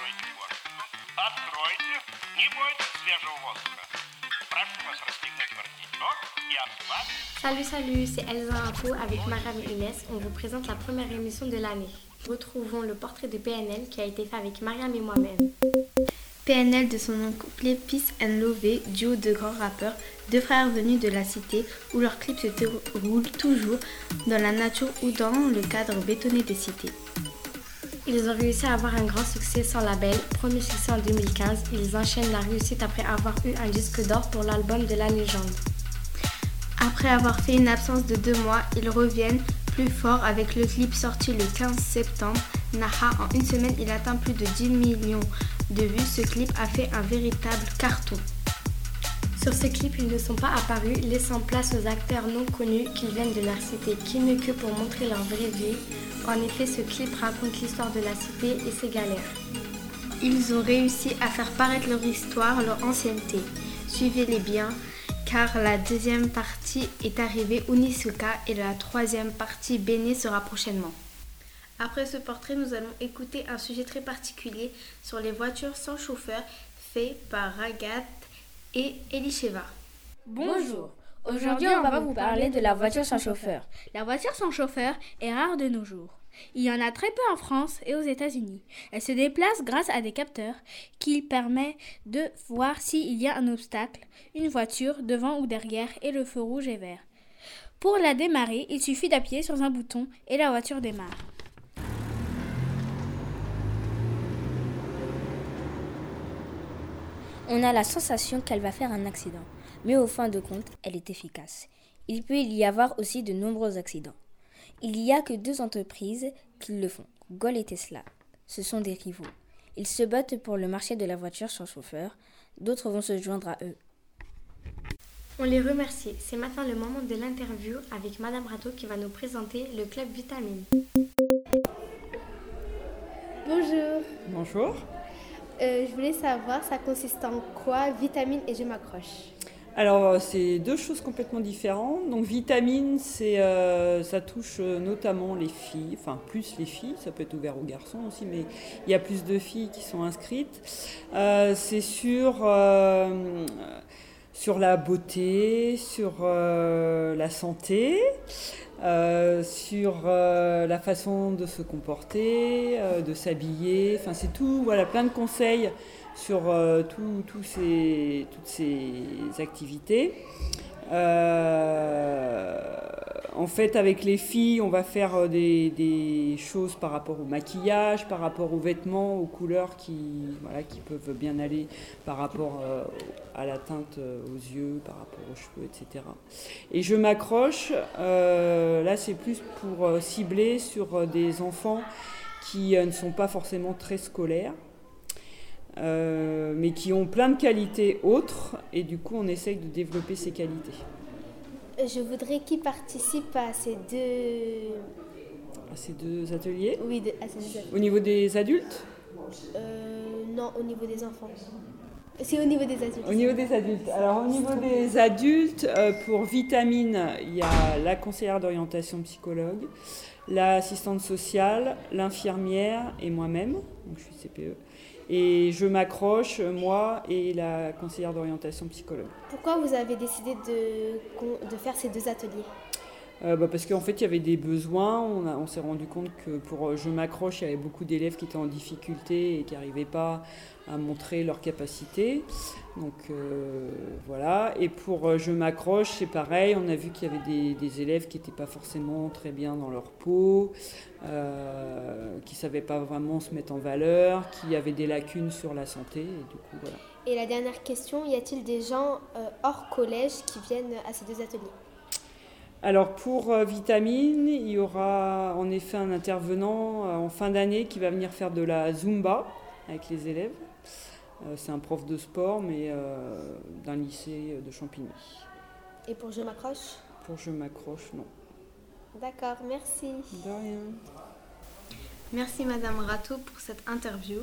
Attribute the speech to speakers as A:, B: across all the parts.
A: Откройте форточку. Откройте. Не бойтесь свежего воздуха. Прошу вас расстегнуть воротничок и ослабить.
B: Salut, salut, c'est Elsa Info avec Mariam Inès. On vous présente la première émission de l'année. Retrouvons le portrait de PNL qui a été fait avec Mariam et moi-même.
C: PNL de son nom complet Peace and Love, duo de grands rappeurs, deux frères venus de la cité où leurs clips se déroulent toujours dans la nature ou dans le cadre bétonné des cités.
B: Ils ont réussi à avoir un grand succès sans label. Premier succès en 2015, ils enchaînent la réussite après avoir eu un disque d'or pour l'album de la légende.
C: Après avoir fait une absence de deux mois, ils reviennent plus fort avec le clip sorti le 15 septembre. Naha, en une semaine, il atteint plus de 10 millions de vues. Ce clip a fait un véritable carton.
B: Sur ce clip, ils ne sont pas apparus, laissant place aux acteurs non connus qui viennent de la cité, qui ne que pour montrer leur vraie vie. En effet, ce clip raconte l'histoire de la cité et ses galères.
C: Ils ont réussi à faire paraître leur histoire, leur ancienneté. Suivez-les bien, car la deuxième partie est arrivée Unisuka et la troisième partie Béné sera prochainement. Après ce portrait, nous allons écouter un sujet très particulier sur les voitures sans chauffeur fait par Ragat et Elisheva.
D: Bonjour. Aujourd'hui, on va vous parler de la voiture sans chauffeur. La voiture sans chauffeur est rare de nos jours. Il y en a très peu en France et aux États-Unis. Elle se déplace grâce à des capteurs qui permettent de voir s'il y a un obstacle, une voiture devant ou derrière et le feu rouge et vert. Pour la démarrer, il suffit d'appuyer sur un bouton et la voiture démarre. On a la sensation qu'elle va faire un accident, mais au fin de compte, elle est efficace. Il peut y avoir aussi de nombreux accidents. Il n'y a que deux entreprises qui le font, Gol et Tesla. Ce sont des rivaux. Ils se battent pour le marché de la voiture sans chauffeur. D'autres vont se joindre à eux.
B: On les remercie. C'est maintenant le moment de l'interview avec Madame Rato qui va nous présenter le club Vitamine.
E: Bonjour.
F: Bonjour.
E: Euh, je voulais savoir, ça consiste en quoi Vitamine et je m'accroche
F: Alors, c'est deux choses complètement différentes. Donc, vitamine, c'est, euh, ça touche euh, notamment les filles, enfin plus les filles, ça peut être ouvert aux garçons aussi, mais il y a plus de filles qui sont inscrites. Euh, c'est sur, euh, sur la beauté, sur euh, la santé. euh, sur euh, la façon de se comporter, de s'habiller, enfin c'est tout, voilà, plein de conseils sur toutes ces activités. Euh, en fait, avec les filles, on va faire euh, des, choses par rapport au maquillage, par rapport aux vêtements, aux couleurs qui, peuvent bien aller par rapport euh, à la teinte aux yeux, par rapport aux cheveux, etc. Et je m'accroche, là c'est plus pour cibler sur des enfants qui ne sont pas forcément très scolaires, euh, mais qui ont plein de qualités autres, et du coup on essaye de développer ces qualités.
E: Je voudrais qu'ils participent à ces deux...
F: À ces deux ateliers.
E: Oui, de- à ces deux ateliers.
F: Au niveau des adultes
E: Euh, non, au niveau des enfants. C'est au niveau des adultes.
F: Au niveau des adultes. Alors au niveau des adultes, euh, pour vitamine, il y a la conseillère d'orientation psychologue, l'assistante sociale, l'infirmière et moi-même, donc je suis CPE. Et je m'accroche, moi et la conseillère d'orientation psychologue.
E: Pourquoi vous avez décidé de, de faire ces deux ateliers?
F: Euh, bah, parce qu'en fait, il y avait des besoins. On, on s'est rendu compte que pour euh, Je m'accroche, il y avait beaucoup d'élèves qui étaient en difficulté et qui n'arrivaient pas à montrer leurs capacités. Donc euh, voilà. Et pour Je m'accroche, c'est pareil. On a vu qu'il y avait des, des élèves qui n'étaient pas forcément très bien dans leur peau, qui ne savaient pas vraiment se mettre en valeur, qui avaient des lacunes sur la santé. Et du coup, voilà.
E: Et la dernière question, y a-t-il des gens hors collège qui viennent à ces deux ateliers?
F: Alors pour euh, Vitamine, il y aura en effet un intervenant euh, en fin d'année qui va venir faire de la Zumba avec les élèves. Euh, C'est un prof de sport, mais euh, d'un lycée de Champigny.
E: Et pour Je m'accroche?
F: Pour Je m'accroche, non.
E: D'accord, merci.
F: De rien.
C: Merci Madame Rato pour cette interview.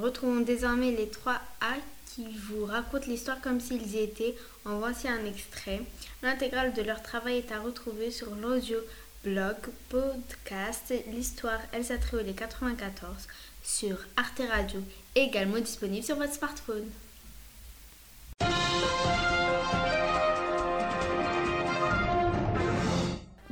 C: Retrouvons désormais les trois A qui vous racontent l'histoire comme s'ils y étaient. En voici un extrait. L'intégrale de leur travail est à retrouver sur l'audio blog, podcast, l'histoire Elsa Trio les 94 sur Arte Radio, également disponible sur votre smartphone.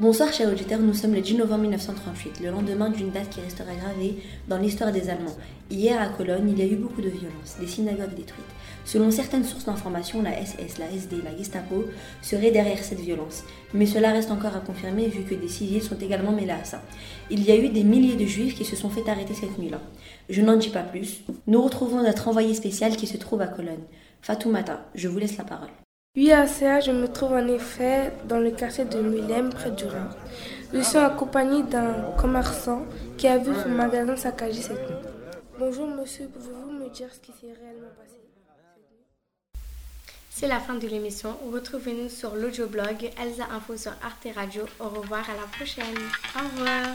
G: Bonsoir chers auditeurs, nous sommes le 10 novembre 1938, le lendemain d'une date qui restera gravée dans l'histoire des Allemands. Hier à Cologne, il y a eu beaucoup de violences, des synagogues détruites. Selon certaines sources d'information, la SS, la SD, la Gestapo seraient derrière cette violence. Mais cela reste encore à confirmer vu que des civils sont également mêlés à ça. Il y a eu des milliers de juifs qui se sont fait arrêter cette nuit-là. Je n'en dis pas plus. Nous retrouvons notre envoyé spécial qui se trouve à Cologne. Fatoumata, je vous laisse la parole.
H: Oui, à CA, je me trouve en effet dans le quartier de Mulhem, près du Rhin. Je suis accompagné d'un commerçant qui a vu son magasin saccagé cette nuit. Bonjour monsieur, pouvez-vous me dire ce qui s'est réellement passé
B: C'est la fin de l'émission. Retrouvez-nous sur l'audioblog Elsa Info sur Arte Radio. Au revoir, à la prochaine. Au revoir.